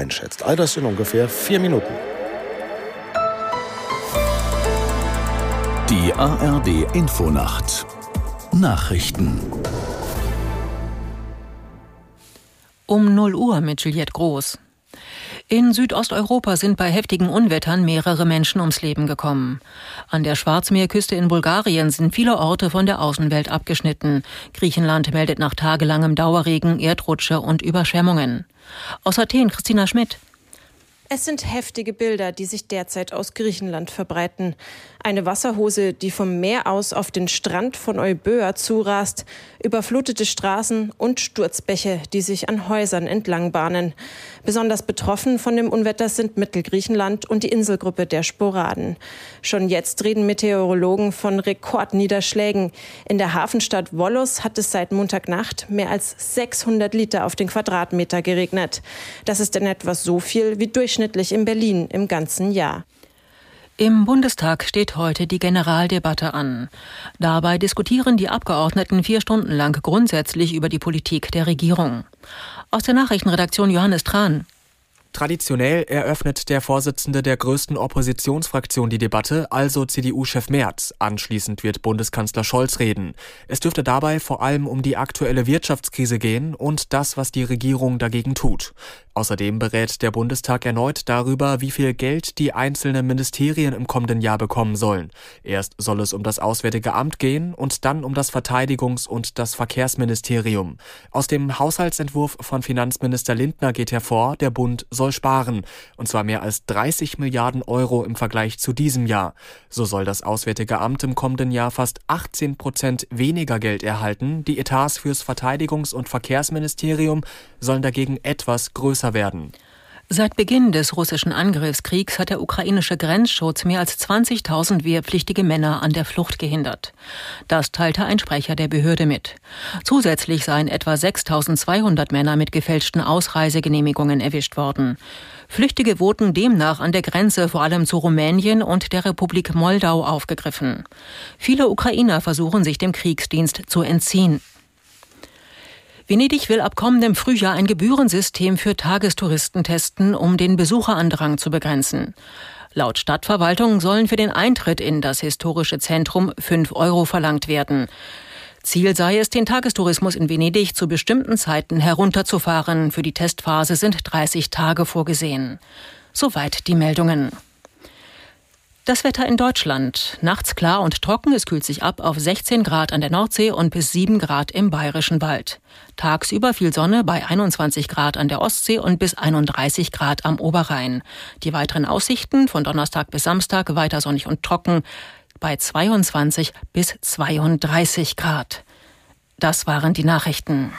einschätzt. All das in ungefähr vier Minuten. Die ARD Infonacht Nachrichten Um 0 Uhr mit Juliette Groß. In Südosteuropa sind bei heftigen Unwettern mehrere Menschen ums Leben gekommen. An der Schwarzmeerküste in Bulgarien sind viele Orte von der Außenwelt abgeschnitten. Griechenland meldet nach tagelangem Dauerregen Erdrutsche und Überschwemmungen. Aus Athen Christina Schmidt. Es sind heftige Bilder, die sich derzeit aus Griechenland verbreiten. Eine Wasserhose, die vom Meer aus auf den Strand von Euböa zurast, überflutete Straßen und Sturzbäche, die sich an Häusern entlang bahnen. Besonders betroffen von dem Unwetter sind Mittelgriechenland und die Inselgruppe der Sporaden. Schon jetzt reden Meteorologen von Rekordniederschlägen. In der Hafenstadt Volos hat es seit Montagnacht mehr als 600 Liter auf den Quadratmeter geregnet. Das ist in etwa so viel wie durchschnittlich in Berlin im ganzen Jahr. Im Bundestag steht heute die Generaldebatte an. Dabei diskutieren die Abgeordneten vier Stunden lang grundsätzlich über die Politik der Regierung. Aus der Nachrichtenredaktion Johannes Tran. Traditionell eröffnet der Vorsitzende der größten Oppositionsfraktion die Debatte, also CDU-Chef Merz. Anschließend wird Bundeskanzler Scholz reden. Es dürfte dabei vor allem um die aktuelle Wirtschaftskrise gehen und das, was die Regierung dagegen tut. Außerdem berät der Bundestag erneut darüber, wie viel Geld die einzelnen Ministerien im kommenden Jahr bekommen sollen. Erst soll es um das Auswärtige Amt gehen und dann um das Verteidigungs- und das Verkehrsministerium. Aus dem Haushaltsentwurf von Finanzminister Lindner geht hervor, der Bund soll sparen, und zwar mehr als 30 Milliarden Euro im Vergleich zu diesem Jahr. So soll das Auswärtige Amt im kommenden Jahr fast 18 Prozent weniger Geld erhalten. Die Etats fürs Verteidigungs- und Verkehrsministerium sollen dagegen etwas größer werden. Seit Beginn des russischen Angriffskriegs hat der ukrainische Grenzschutz mehr als 20.000 wehrpflichtige Männer an der Flucht gehindert. Das teilte ein Sprecher der Behörde mit. Zusätzlich seien etwa 6.200 Männer mit gefälschten Ausreisegenehmigungen erwischt worden. Flüchtige wurden demnach an der Grenze vor allem zu Rumänien und der Republik Moldau aufgegriffen. Viele Ukrainer versuchen sich dem Kriegsdienst zu entziehen. Venedig will ab kommendem Frühjahr ein Gebührensystem für Tagestouristen testen, um den Besucherandrang zu begrenzen. Laut Stadtverwaltung sollen für den Eintritt in das historische Zentrum 5 Euro verlangt werden. Ziel sei es, den Tagestourismus in Venedig zu bestimmten Zeiten herunterzufahren. Für die Testphase sind 30 Tage vorgesehen. Soweit die Meldungen. Das Wetter in Deutschland. Nachts klar und trocken. Es kühlt sich ab auf 16 Grad an der Nordsee und bis 7 Grad im Bayerischen Wald. Tagsüber viel Sonne bei 21 Grad an der Ostsee und bis 31 Grad am Oberrhein. Die weiteren Aussichten von Donnerstag bis Samstag weiter sonnig und trocken bei 22 bis 32 Grad. Das waren die Nachrichten.